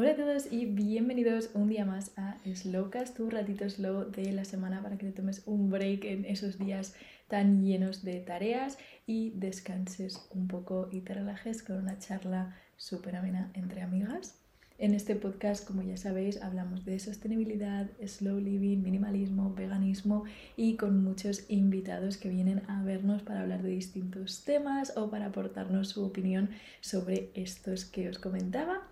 Hola a todos y bienvenidos un día más a Slowcast, tu ratito slow de la semana para que te tomes un break en esos días tan llenos de tareas y descanses un poco y te relajes con una charla súper amena entre amigas. En este podcast, como ya sabéis, hablamos de sostenibilidad, slow living, minimalismo, veganismo y con muchos invitados que vienen a vernos para hablar de distintos temas o para aportarnos su opinión sobre estos que os comentaba.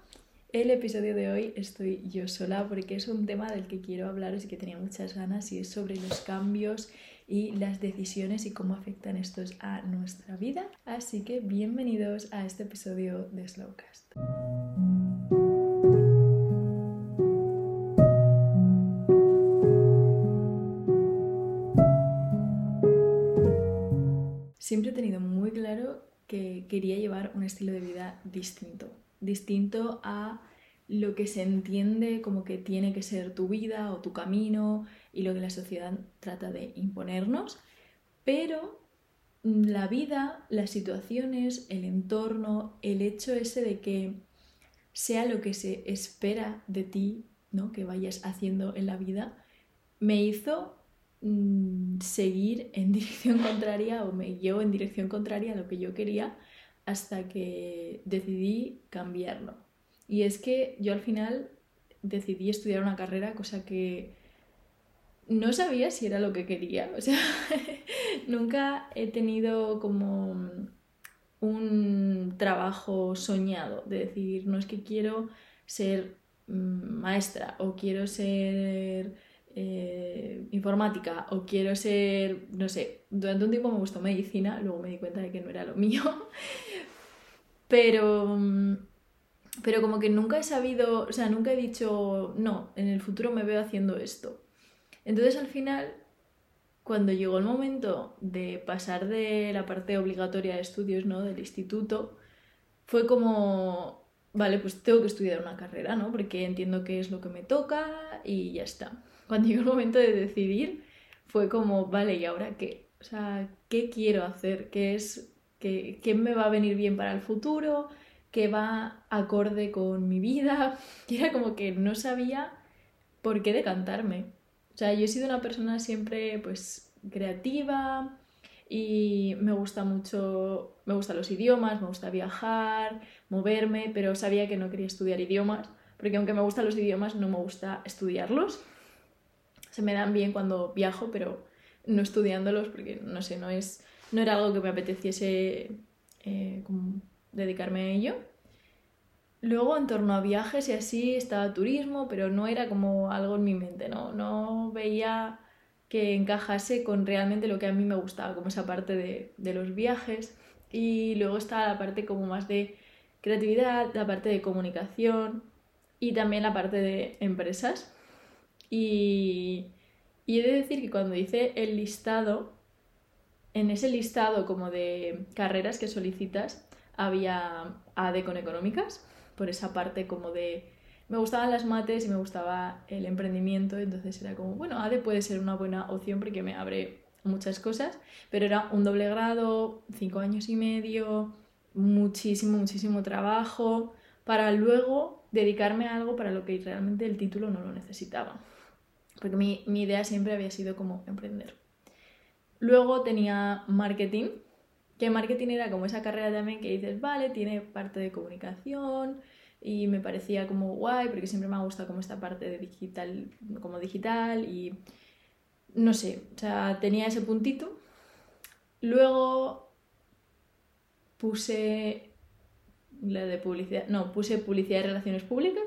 El episodio de hoy estoy yo sola porque es un tema del que quiero hablaros y que tenía muchas ganas y es sobre los cambios y las decisiones y cómo afectan estos a nuestra vida. Así que bienvenidos a este episodio de Slowcast. Siempre he tenido muy claro que quería llevar un estilo de vida distinto distinto a lo que se entiende como que tiene que ser tu vida o tu camino y lo que la sociedad trata de imponernos, pero la vida, las situaciones, el entorno, el hecho ese de que sea lo que se espera de ti, ¿no? que vayas haciendo en la vida, me hizo mm, seguir en dirección contraria o me llevó en dirección contraria a lo que yo quería hasta que decidí cambiarlo. Y es que yo al final decidí estudiar una carrera, cosa que no sabía si era lo que quería. O sea, nunca he tenido como un trabajo soñado de decir, no es que quiero ser mm, maestra o quiero ser eh, informática o quiero ser, no sé, durante un tiempo me gustó medicina, luego me di cuenta de que no era lo mío, pero, pero como que nunca he sabido, o sea, nunca he dicho, no, en el futuro me veo haciendo esto. Entonces al final, cuando llegó el momento de pasar de la parte obligatoria de estudios, ¿no? Del instituto, fue como, vale, pues tengo que estudiar una carrera, ¿no? Porque entiendo qué es lo que me toca y ya está cuando llegó el momento de decidir, fue como, vale, ¿y ahora qué? O sea, ¿qué quiero hacer? ¿Qué es, qué, qué me va a venir bien para el futuro? ¿Qué va acorde con mi vida? Y era como que no sabía por qué decantarme. O sea, yo he sido una persona siempre, pues, creativa y me gusta mucho, me gustan los idiomas, me gusta viajar, moverme, pero sabía que no quería estudiar idiomas, porque aunque me gustan los idiomas, no me gusta estudiarlos se me dan bien cuando viajo, pero no estudiándolos porque no sé, no es no era algo que me apeteciese eh, dedicarme a ello. Luego en torno a viajes y así estaba turismo, pero no era como algo en mi mente, no, no veía que encajase con realmente lo que a mí me gustaba, como esa parte de, de los viajes. Y luego estaba la parte como más de creatividad, la parte de comunicación y también la parte de empresas. Y, he de decir que cuando hice el listado, en ese listado como de carreras que solicitas, había AD con económicas, por esa parte como de... Me gustaban las mates y me gustaba el emprendimiento, entonces era como, bueno, AD puede ser una buena opción porque me abre muchas cosas, pero era un doble grado, cinco años y medio, muchísimo, muchísimo trabajo, para luego dedicarme a algo para lo que realmente el título no lo necesitaba porque mi, idea siempre había sido como emprender. Luego tenía marketing, que marketing era como esa carrera también que dices, vale, tiene parte de comunicación y me parecía como guay porque siempre me ha gustado como esta parte de digital, como digital y no sé, o sea, tenía ese puntito. Luego puse la de publicidad, no, puse publicidad y relaciones públicas,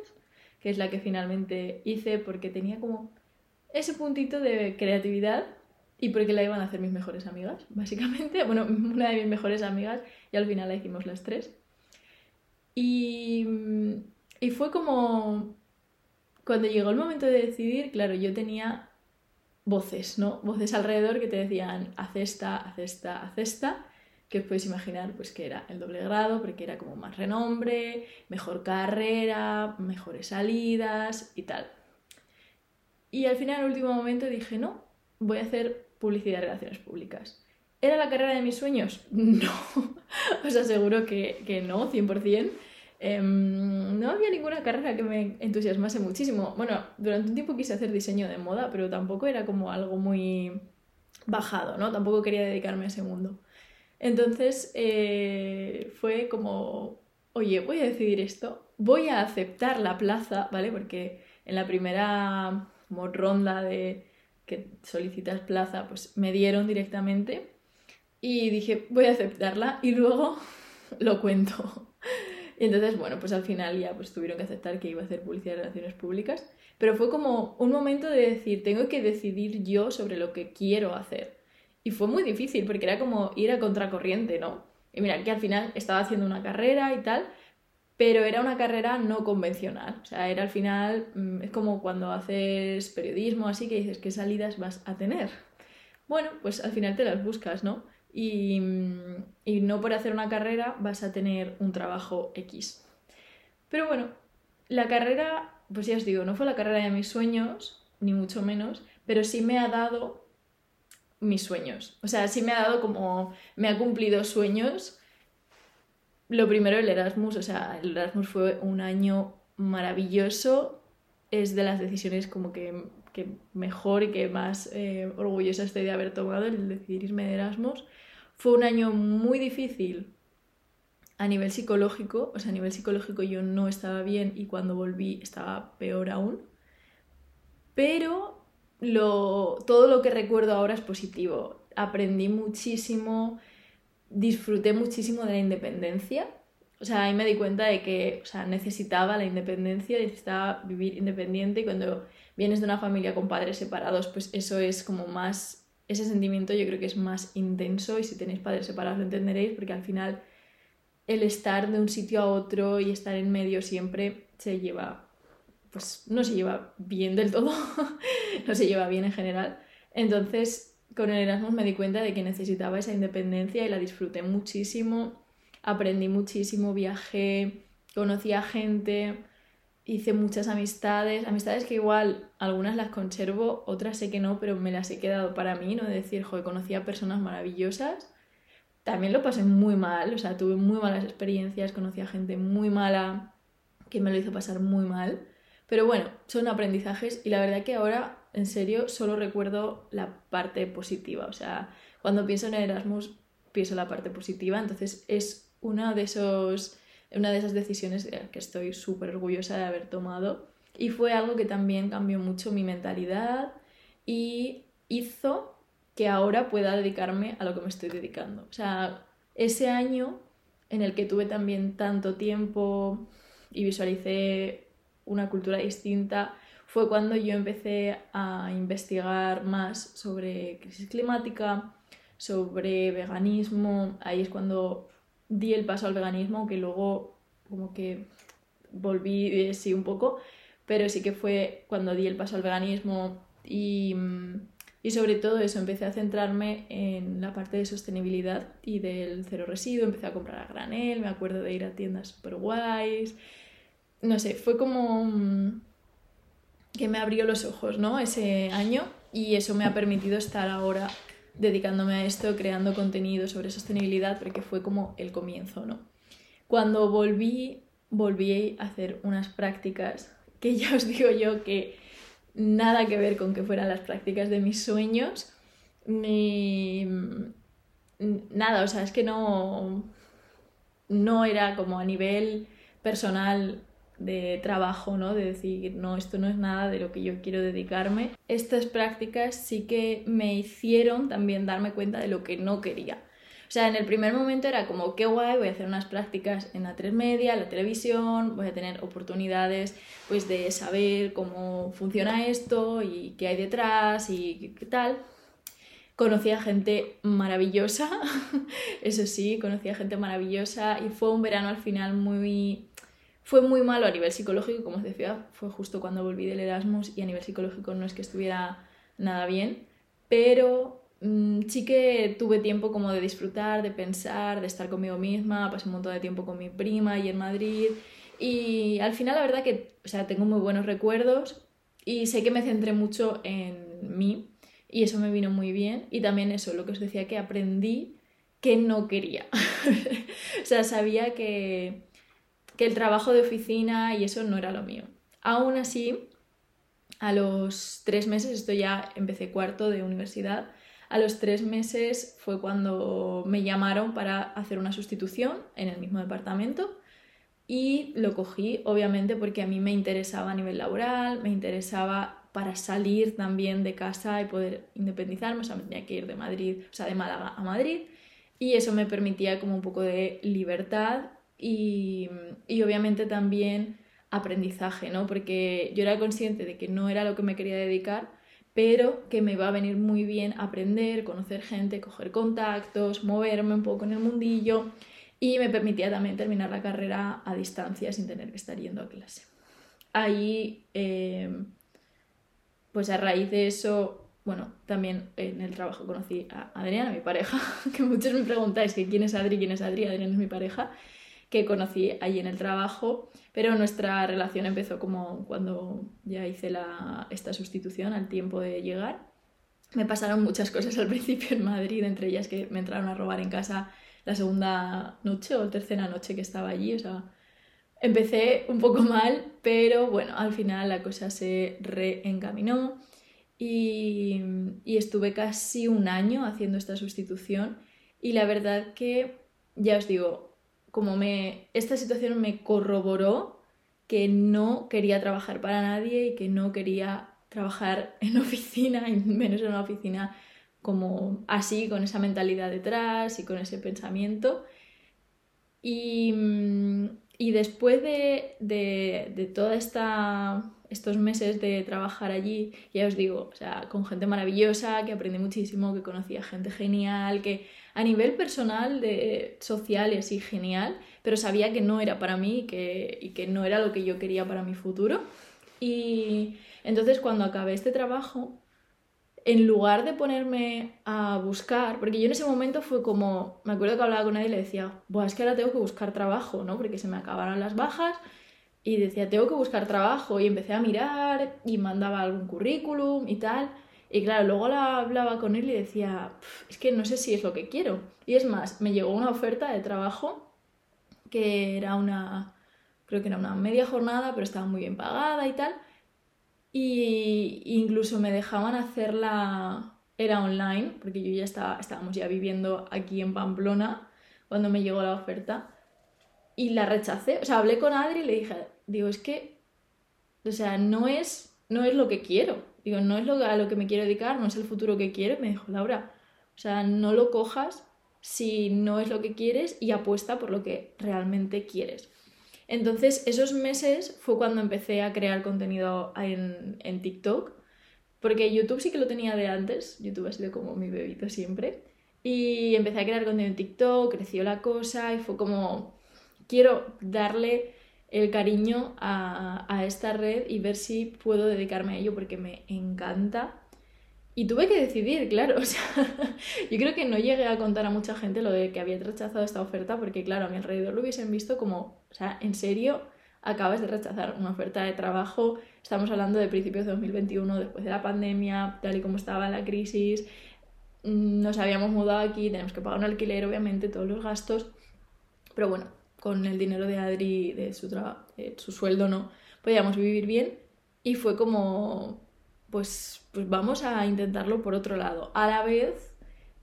que es la que finalmente hice porque tenía como ese puntito de creatividad y porque la iban a hacer mis mejores amigas, básicamente. Bueno, una de mis mejores amigas y al final la hicimos las tres. Y, y fue como cuando llegó el momento de decidir, claro, yo tenía voces, ¿no? Voces alrededor que te decían, haz esta, haz esta, haz esta, que os podéis imaginar pues que era el doble grado, porque era como más renombre, mejor carrera, mejores salidas y tal. Y al final, al último momento, dije, no, voy a hacer publicidad de relaciones públicas. ¿Era la carrera de mis sueños? No, os aseguro que, que no, 100%. Em, no había ninguna carrera que me entusiasmase muchísimo. Bueno, durante un tiempo quise hacer diseño de moda, pero tampoco era como algo muy bajado, ¿no? Tampoco quería dedicarme a ese mundo. Entonces eh, fue como, oye, voy a decidir esto, voy a aceptar la plaza, ¿vale? Porque en la primera ronda de que solicitas plaza, pues me dieron directamente y dije, voy a aceptarla y luego lo cuento. Y entonces, bueno, pues al final ya pues tuvieron que aceptar que iba a hacer publicidad de relaciones públicas, pero fue como un momento de decir, tengo que decidir yo sobre lo que quiero hacer. Y fue muy difícil porque era como ir a contracorriente, ¿no? Y mira, que al final estaba haciendo una carrera y tal, pero era una carrera no convencional. O sea, era al final, mm, es como cuando haces periodismo, así que dices, ¿qué salidas vas a tener? Bueno, pues al final te las buscas, ¿no? y, no por hacer una carrera vas a tener un trabajo X. Pero bueno, la carrera, pues ya os digo, no fue la carrera de mis sueños, ni mucho menos, pero sí me ha dado mis sueños. O sea, sí me ha dado como, me ha cumplido sueños. Lo primero, el Erasmus, o sea, el Erasmus fue un año maravilloso, es de las decisiones como que, mejor y que más eh, orgullosa estoy de haber tomado, el decidir de Erasmus. Fue un año muy difícil a nivel psicológico, o sea, a nivel psicológico yo no estaba bien y cuando volví estaba peor aún. Pero lo, todo lo que recuerdo ahora es positivo. Aprendí muchísimo, disfruté muchísimo de la independencia. O sea, ahí me di cuenta de que o sea, necesitaba la independencia, necesitaba vivir independiente y cuando vienes de una familia con padres separados, pues eso es como más ese sentimiento yo creo que es más intenso y si tenéis padres separados lo entenderéis porque al final el estar de un sitio a otro y estar en medio siempre se lleva, pues no se lleva bien del todo, no se lleva bien en general. Entonces con el Erasmus me di cuenta de que necesitaba esa independencia y la disfruté muchísimo, aprendí muchísimo, viajé, conocí a gente, hice muchas amistades, amistades que igual algunas las conservo, otras sé que no, pero me las he quedado para mí, ¿no? De decir, joder, conocí a personas maravillosas. También lo pasé muy mal, o sea, tuve muy malas experiencias, conocí a gente muy mala que me lo hizo pasar muy mal. Pero bueno, son aprendizajes y la verdad que ahora, en serio, solo recuerdo la parte positiva. O sea, cuando pienso en Erasmus, pienso la parte positiva. Entonces es uno de esos una de esas decisiones que estoy súper orgullosa de haber tomado. Y fue algo que también cambió mucho mi mentalidad y hizo que ahora pueda dedicarme a lo que me estoy dedicando. O sea, ese año en el que tuve también tanto tiempo y visualicé una cultura distinta, fue cuando yo empecé a investigar más sobre crisis climática, sobre veganismo. Ahí es cuando di el paso al veganismo, que luego como que volví, eh, sí, un poco, pero sí que fue cuando di el paso al veganismo y, mm, y sobre todo eso, empecé a centrarme en la parte de sostenibilidad y del cero residuo, empecé a comprar a granel, me acuerdo de ir a tiendas super guays, no sé, fue como mm, que me abrió los ojos, ¿no? Ese año y eso me ha permitido estar ahora dedicándome a esto, creando contenido sobre sostenibilidad, porque fue como el comienzo, ¿no? Cuando volví, volví a hacer unas prácticas que ya os digo yo que nada que ver con que fueran las prácticas de mis sueños, ni nada, o sea, es que no, no era como a nivel personal de trabajo, ¿no? De decir, no, esto no es nada de lo que yo quiero dedicarme. Estas prácticas sí que me hicieron también darme cuenta de lo que no quería. O sea, en el primer momento era como, qué guay, voy a hacer unas prácticas en la 3 media, la televisión, voy a tener oportunidades pues de saber cómo funciona esto y qué hay detrás y qué tal. Conocí a gente maravillosa, eso sí, conocí a gente maravillosa y fue un verano al final muy fue muy malo a nivel psicológico, como os decía, fue justo cuando volví del Erasmus y a nivel psicológico no es que estuviera nada bien, pero mm, sí que tuve tiempo como de disfrutar, de pensar, de estar conmigo misma, pasé un montón de tiempo con mi prima y en Madrid y al final la verdad que, o sea, tengo muy buenos recuerdos y sé que me centré mucho en mí y eso me vino muy bien y también eso, lo que os decía que aprendí que no quería. o sea, sabía que que el trabajo de oficina y eso no era lo mío. Aún así, a los tres meses, esto ya empecé cuarto de universidad, a los tres meses fue cuando me llamaron para hacer una sustitución en el mismo departamento y lo cogí obviamente porque a mí me interesaba a nivel laboral, me interesaba para salir también de casa y poder independizarme, o sea, me tenía que ir de Madrid, o sea, de Málaga a Madrid y eso me permitía como un poco de libertad y, y obviamente también aprendizaje, ¿no? Porque yo era consciente de que no era lo que me quería dedicar, pero que me iba a venir muy bien aprender, conocer gente, coger contactos, moverme un poco en el mundillo y me permitía también terminar la carrera a distancia sin tener que estar yendo a clase. Ahí, em, pues a raíz de eso, bueno, también en el trabajo conocí a Adriana, mi pareja, que muchos me preguntáis que quién es Adri, quién es Adri, Adriana es mi pareja, que conocí allí en el trabajo, pero nuestra relación empezó como cuando ya hice la, esta sustitución al tiempo de llegar. Me pasaron muchas cosas al principio en Madrid, entre ellas que me entraron a robar en casa la segunda noche o tercera noche que estaba allí, o sea, empecé un poco mal, pero bueno, al final la cosa se reencaminó y, y estuve casi un año haciendo esta sustitución y la verdad que, ya os digo, como me, esta situación me corroboró que no quería trabajar para nadie y que no quería trabajar en oficina, y menos en una oficina como así, con esa mentalidad detrás y con ese pensamiento. Y, y después de, de, de toda esta estos meses de trabajar allí, ya os digo, o sea, con gente maravillosa, que aprendí muchísimo, que conocía gente genial, que a nivel personal, de social y genial, pero sabía que no era para mí y que, y que no era lo que yo quería para mi futuro. Y entonces cuando acabé este trabajo, en lugar de ponerme a buscar, porque yo en ese momento fue como, me acuerdo que hablaba con nadie y le decía, es que ahora tengo que buscar trabajo, ¿no? Porque se me acabaron las bajas y decía, tengo que buscar trabajo y empecé a mirar y mandaba algún currículum y tal. Y claro, luego la hablaba con él y decía, es que no sé si es lo que quiero. Y es más, me llegó una oferta de trabajo que era una, creo que era una media jornada, pero estaba muy bien pagada y tal. Y incluso me dejaban hacerla, era online, porque yo ya estaba, estábamos ya viviendo aquí en Pamplona cuando me llegó la oferta y la rechacé. O sea, hablé con Adri y le dije, digo, es que, o sea, no es, no es lo que quiero. Digo, no es lo, a lo que me quiero dedicar, no es el futuro que quiero. me dijo, Laura, o sea, no lo cojas si no es lo que quieres y apuesta por lo que realmente quieres. Entonces, esos meses fue cuando empecé a crear contenido en, en TikTok, porque YouTube sí que lo tenía de antes, YouTube ha sido como mi bebito siempre, y empecé a crear contenido en TikTok, creció la cosa y fue como, quiero darle el cariño a, esta red y ver si puedo dedicarme a ello porque me encanta. Y tuve que decidir, claro, o sea, yo creo que no llegué a contar a mucha gente lo de que había rechazado esta oferta porque, claro, a mi alrededor lo hubiesen visto como, o sea, en serio, acabas de rechazar una oferta de trabajo, estamos hablando de principios de 2021, después de la pandemia, tal y como estaba la crisis, mm, nos habíamos mudado aquí, tenemos que pagar un alquiler, obviamente, todos los gastos, pero bueno, con el dinero de Adri, de su, de su sueldo, no podíamos vivir bien. Y fue como, pues, pues vamos a intentarlo por otro lado. A la vez,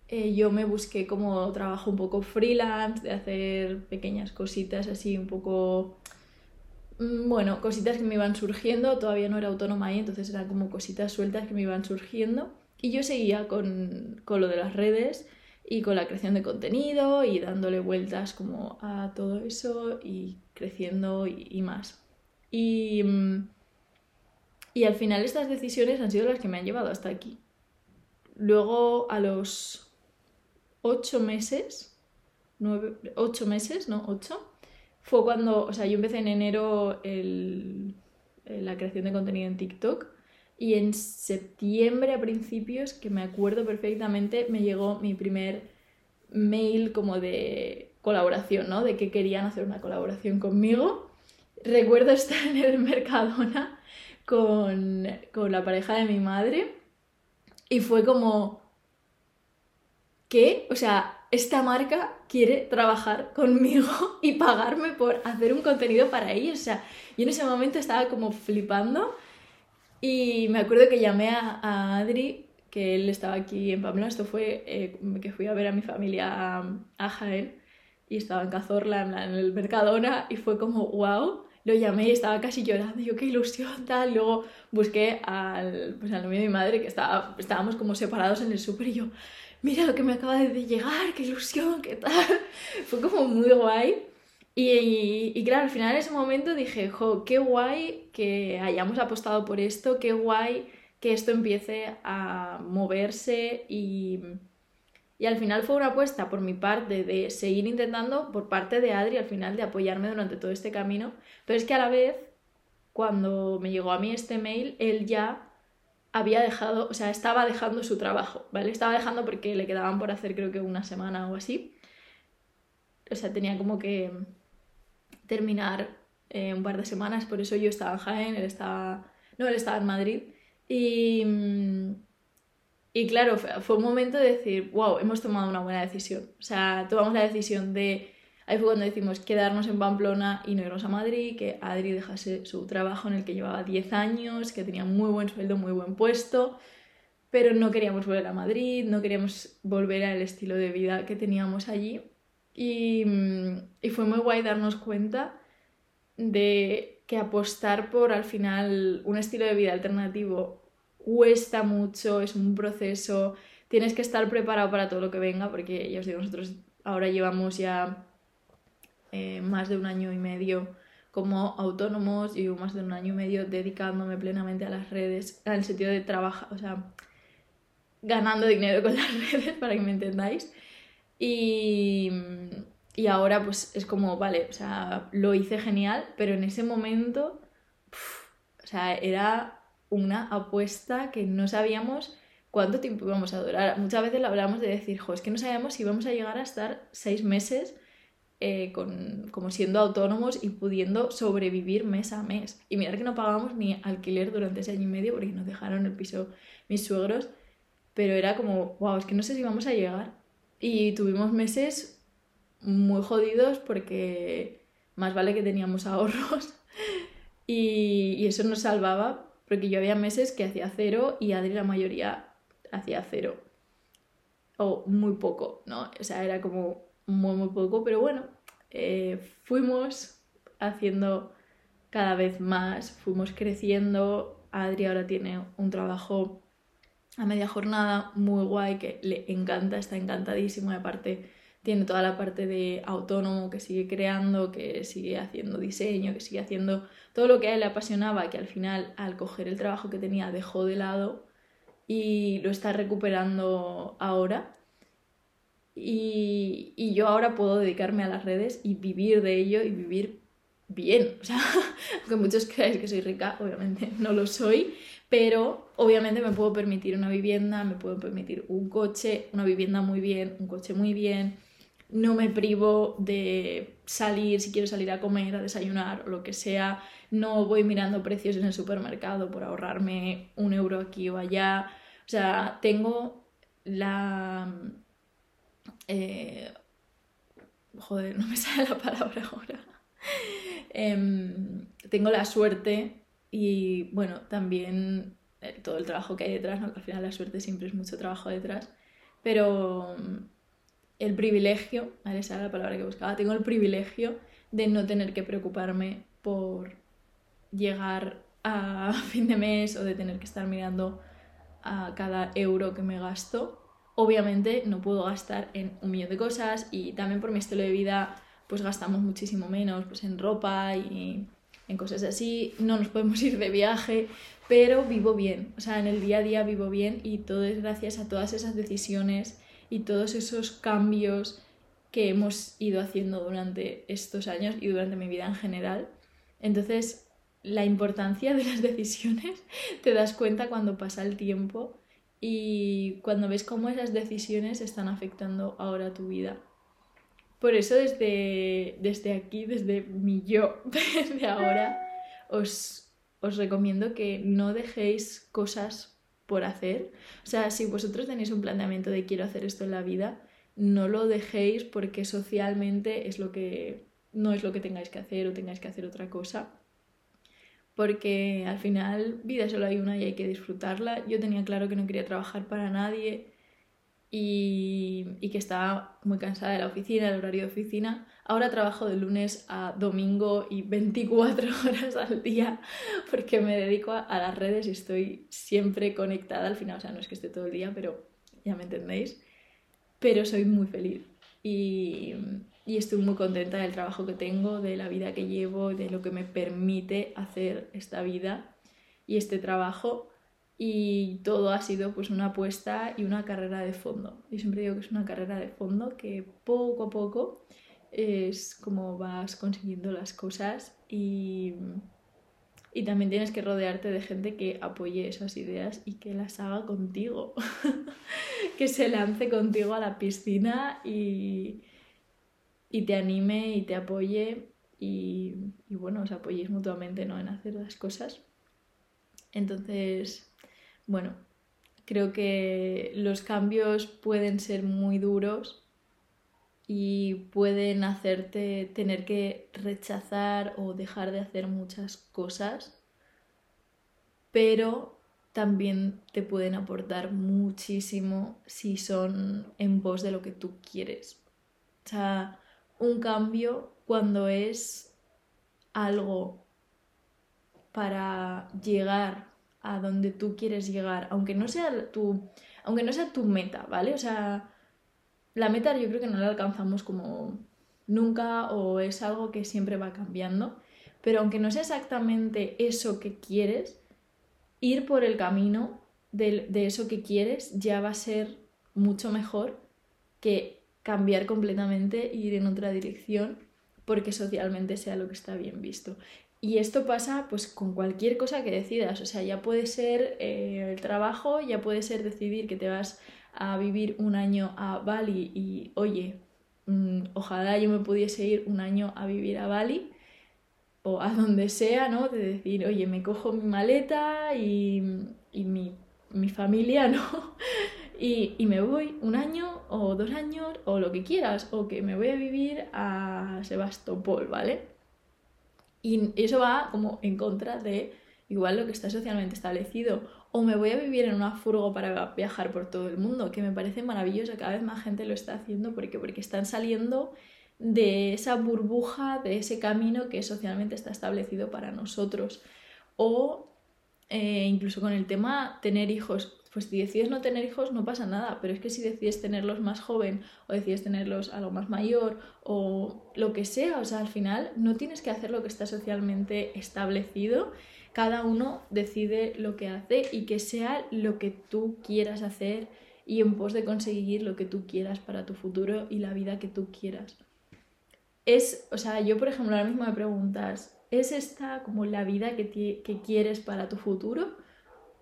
eh, yo me busqué como trabajo un poco freelance, de hacer pequeñas cositas así, un poco, mm, bueno, cositas que me iban surgiendo. Todavía no era autónoma ahí, entonces eran como cositas sueltas que me iban surgiendo. Y yo seguía con, con lo de las redes y con la creación de contenido y dándole vueltas como a todo eso y creciendo y, más. Y, y al final estas decisiones han sido las que me han llevado hasta aquí. Luego a los ocho meses, nueve, ocho meses, no, ocho, fue cuando, o sea, yo empecé en enero el, la creación de contenido en TikTok y en septiembre a principios, que me acuerdo perfectamente, me llegó mi primer mail como de colaboración, ¿no? De que querían hacer una colaboración conmigo. Recuerdo estar en el Mercadona con, con la pareja de mi madre y fue como... ¿Qué? O sea, esta marca quiere trabajar conmigo y pagarme por hacer un contenido para ellos. O sea, yo en ese momento estaba como flipando y me acuerdo que llamé a, Adri, que él estaba aquí en Pamplona, esto fue eh, que fui a ver a mi familia a, Jaén y estaba en Cazorla, en, el Mercadona y fue como, wow, lo llamé y estaba casi llorando, yo qué ilusión, tal. Luego busqué al, pues al novio de mi madre, que estaba, estábamos como separados en el súper y yo, mira lo que me acaba de llegar, qué ilusión, qué tal. Fue como muy guay. Y, claro, al final en ese momento dije, jo, qué guay que hayamos apostado por esto, qué guay que esto empiece a moverse y, y al final fue una apuesta por mi parte de seguir intentando, por parte de Adri, al final de apoyarme durante todo este camino, pero es que a la vez, cuando me llegó a mí este mail, él ya había dejado, o sea, estaba dejando su trabajo, ¿vale? Estaba dejando porque le quedaban por hacer creo que una semana o así. O sea, tenía como que terminar eh, un par de semanas, por eso yo estaba en Jaén, él estaba... No, él estaba en Madrid. Y, y claro, fue, un momento de decir, wow, hemos tomado una buena decisión. O sea, tomamos la decisión de, ahí fue cuando decimos quedarnos en Pamplona y no irnos a Madrid, que Adri dejase su trabajo en el que llevaba 10 años, que tenía muy buen sueldo, muy buen puesto, pero no queríamos volver a Madrid, no queríamos volver al estilo de vida que teníamos allí. Y, y fue muy guay darnos cuenta de que apostar por al final un estilo de vida alternativo cuesta mucho, es un proceso, tienes que estar preparado para todo lo que venga, porque ya os digo, nosotros ahora llevamos ya eh, más de un año y medio como autónomos, llevo más de un año y medio dedicándome plenamente a las redes, en el sentido de trabajar, o sea, ganando dinero con las redes, para que me entendáis. Y, y ahora pues es como, vale, o sea, lo hice genial, pero en ese momento, o sea, era una apuesta que no sabíamos cuánto tiempo íbamos a durar. Muchas veces lo hablamos de decir, jo, es que no sabíamos si íbamos a llegar a estar seis meses eh, con, como siendo autónomos y pudiendo sobrevivir mes a mes. Y mirar que no pagábamos ni alquiler durante ese año y medio porque nos dejaron el piso mis suegros, pero era como, wow, es que no sé si vamos a llegar. Y tuvimos meses muy jodidos porque más vale que teníamos ahorros y, y eso nos salvaba, porque yo había meses que hacía cero y Adri la mayoría hacía cero. O muy poco, ¿no? O sea, era como muy, muy poco, pero bueno, eh, fuimos haciendo cada vez más, fuimos creciendo. Adri ahora tiene un trabajo a media jornada muy guay que le encanta, está encantadísimo aparte tiene toda la parte de autónomo que sigue creando, que sigue haciendo diseño, que sigue haciendo todo lo que a él le apasionaba, que al final al coger el trabajo que tenía dejó de lado y lo está recuperando ahora. Y, y yo ahora puedo dedicarme a las redes y vivir de ello y vivir bien. O sea, aunque muchos creáis que soy rica, obviamente no lo soy, pero obviamente me puedo permitir una vivienda, me puedo permitir un coche, una vivienda muy bien, un coche muy bien, no me privo de salir, si quiero salir a comer, a desayunar o lo que sea, no voy mirando precios en el supermercado por ahorrarme un euro aquí o allá. O sea, tengo la... Eh, joder, no me sale la palabra ahora. Em, tengo la suerte y bueno, también eh, todo el trabajo que hay detrás, al final la suerte siempre es mucho trabajo detrás, pero el privilegio, esa era la palabra que buscaba, tengo el privilegio de no tener que preocuparme por llegar a fin de mes o de tener que estar mirando a cada euro que me gasto. Obviamente no puedo gastar en un millón de cosas y también por mi estilo de vida pues gastamos muchísimo menos pues en ropa y en cosas así, no nos podemos ir de viaje, pero vivo bien, o sea, en el día a día vivo bien y todo es gracias a todas esas decisiones y todos esos cambios que hemos ido haciendo durante estos años y durante mi vida en general. Entonces, la importancia de las decisiones te das cuenta cuando pasa el tiempo y cuando ves cómo esas decisiones están afectando ahora tu vida. Por eso desde, desde aquí, desde mi yo, desde ahora, os, os recomiendo que no dejéis cosas por hacer. O sea, si vosotros tenéis un planteamiento de quiero hacer esto en la vida, no lo dejéis porque socialmente es lo que no es lo que tengáis que hacer o tengáis que hacer otra cosa. Porque al final vida solo hay una y hay que disfrutarla. Yo tenía claro que no quería trabajar para nadie y, y que estaba muy cansada de la oficina, del horario de oficina. Ahora trabajo de lunes a domingo y 24 horas al día porque me dedico a, a las redes y estoy siempre conectada al final. O sea, no es que esté todo el día, pero ya me entendéis pero soy muy feliz y, y, estoy muy contenta del trabajo que tengo, de la vida que llevo, de lo que me permite hacer esta vida y este trabajo y todo ha sido pues una apuesta y una carrera de fondo. Yo siempre digo que es una carrera de fondo que poco a poco es como vas consiguiendo las cosas y y también tienes que rodearte de gente que apoye esas ideas y que las haga contigo. que se lance contigo a la piscina y, y te anime y te apoye y, y, bueno, os apoyéis mutuamente ¿no? en hacer las cosas. Entonces, bueno, creo que los cambios pueden ser muy duros y pueden hacerte tener que rechazar o dejar de hacer muchas cosas, pero también te pueden aportar muchísimo si son en pos de lo que tú quieres. O sea, un cambio cuando es algo para llegar a donde tú quieres llegar, aunque no sea tu, aunque no sea tu meta, ¿vale? O sea, la meta yo creo que no la alcanzamos como nunca o es algo que siempre va cambiando, pero aunque no sea exactamente eso que quieres, ir por el camino de, eso que quieres ya va a ser mucho mejor que cambiar completamente e ir en otra dirección porque socialmente sea lo que está bien visto. Y esto pasa pues con cualquier cosa que decidas, o sea, ya puede ser eh, el trabajo, ya puede ser decidir que te vas a vivir un año a Bali y, oye, mm, ojalá yo me pudiese ir un año a vivir a Bali o a donde sea, ¿no? De decir, oye, me cojo mi maleta y, y mi, mi, familia, ¿no? y, y, me voy un año o dos años o lo que quieras, o que me voy a vivir a Sebastopol, ¿vale? Y eso va como en contra de igual lo que está socialmente establecido o me voy a vivir en una furgo para viajar por todo el mundo, que me parece maravilloso, cada vez más gente lo está haciendo porque, porque están saliendo de esa burbuja, de ese camino que socialmente está establecido para nosotros. O eh, incluso con el tema tener hijos, pues si decides no tener hijos no pasa nada, pero es que si decides tenerlos más joven o decides tenerlos algo más mayor o lo que sea, o sea, al final no tienes que hacer lo que está socialmente establecido cada uno decide lo que hace y que sea lo que tú quieras hacer y en pos de conseguir lo que tú quieras para tu futuro y la vida que tú quieras. Es, o sea, yo por ejemplo ahora mismo me preguntas, ¿es esta como la vida que, que quieres para tu futuro?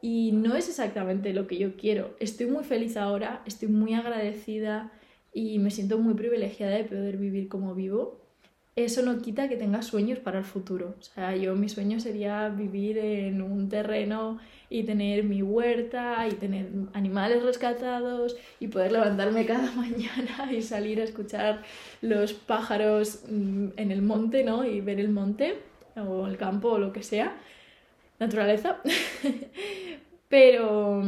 Y no es exactamente lo que yo quiero. Estoy muy feliz ahora, estoy muy agradecida y me siento muy privilegiada de poder vivir como vivo, eso no quita que tengas sueños para el futuro. O sea, yo mi sueño sería vivir en un terreno y tener mi huerta y tener animales rescatados y poder levantarme cada mañana y salir a escuchar los pájaros mm, en el monte, ¿no? Y ver el monte o el campo o lo que sea, naturaleza. pero,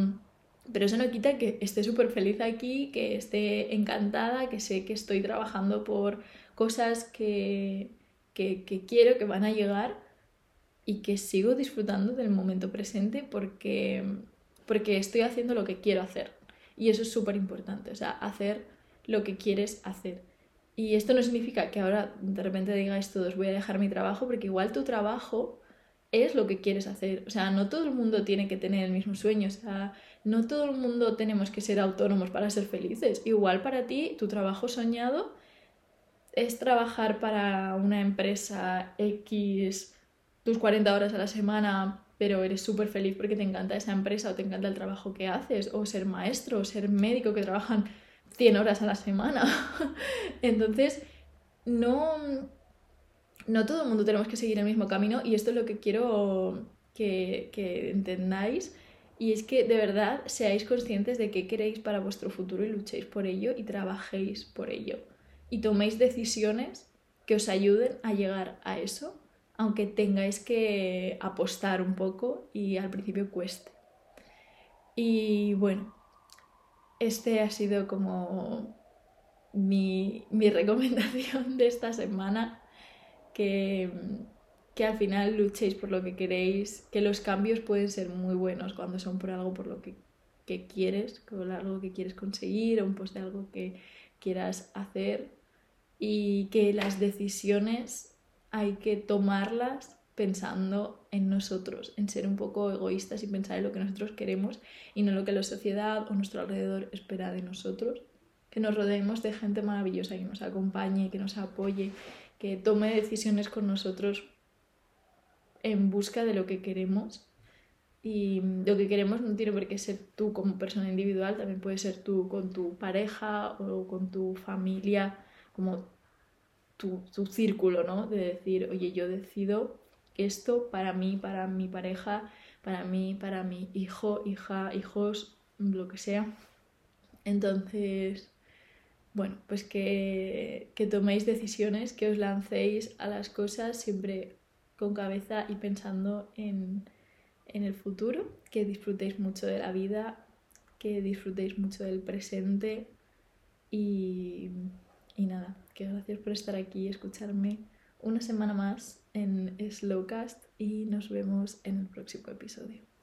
pero eso no quita que esté súper feliz aquí, que esté encantada, que sé que estoy trabajando por cosas que, que, quiero, que van a llegar y que sigo disfrutando del momento presente porque, porque estoy haciendo lo que quiero hacer. Y eso es súper importante, o sea, hacer lo que quieres hacer. Y esto no significa que ahora de repente digáis todos voy a dejar mi trabajo, porque igual tu trabajo es lo que quieres hacer. O sea, no todo el mundo tiene que tener el mismo sueño, o sea, no todo el mundo tenemos que ser autónomos para ser felices. Igual para ti, tu trabajo soñado es trabajar para una empresa X tus 40 horas a la semana, pero eres súper feliz porque te encanta esa empresa o te encanta el trabajo que haces, o ser maestro, o ser médico que trabajan 100 horas a la semana. Entonces, no, no todo el mundo tenemos que seguir el mismo camino y esto es lo que quiero que, entendáis Y es que de verdad seáis conscientes de qué queréis para vuestro futuro y luchéis por ello y trabajéis por ello. Y toméis decisiones que os ayuden a llegar a eso, aunque tengáis que apostar un poco y al principio cueste. Y bueno, este ha sido como mi, mi recomendación de esta semana, que que al final luchéis por lo que queréis, que los cambios pueden ser muy buenos cuando son por algo por lo que, quieres, por algo que quieres conseguir o un post de algo que quieras hacer y que las decisiones hay que tomarlas pensando en nosotros, en ser un poco egoístas y pensar en lo que nosotros queremos y no lo que la sociedad o nuestro alrededor espera de nosotros. Que nos rodeemos de gente maravillosa que nos acompañe, que nos apoye, tome decisiones con nosotros en busca de lo que queremos. Y lo que queremos no tiene por qué ser tú como persona individual, también puede ser tú con tu pareja o con tu familia, como tu, tu círculo, ¿no? De decir, oye, yo decido esto para mí, para mi pareja, para mí, para mi hijo, hija, hijos, lo que sea. Entonces, bueno, pues que, que toméis decisiones, que os lancéis a las cosas siempre con cabeza y pensando en, el futuro, que disfrutéis mucho de la vida, que disfrutéis mucho del presente y, y nada, que gracias por estar aquí y escucharme una semana más en Slowcast y nos vemos en el próximo episodio.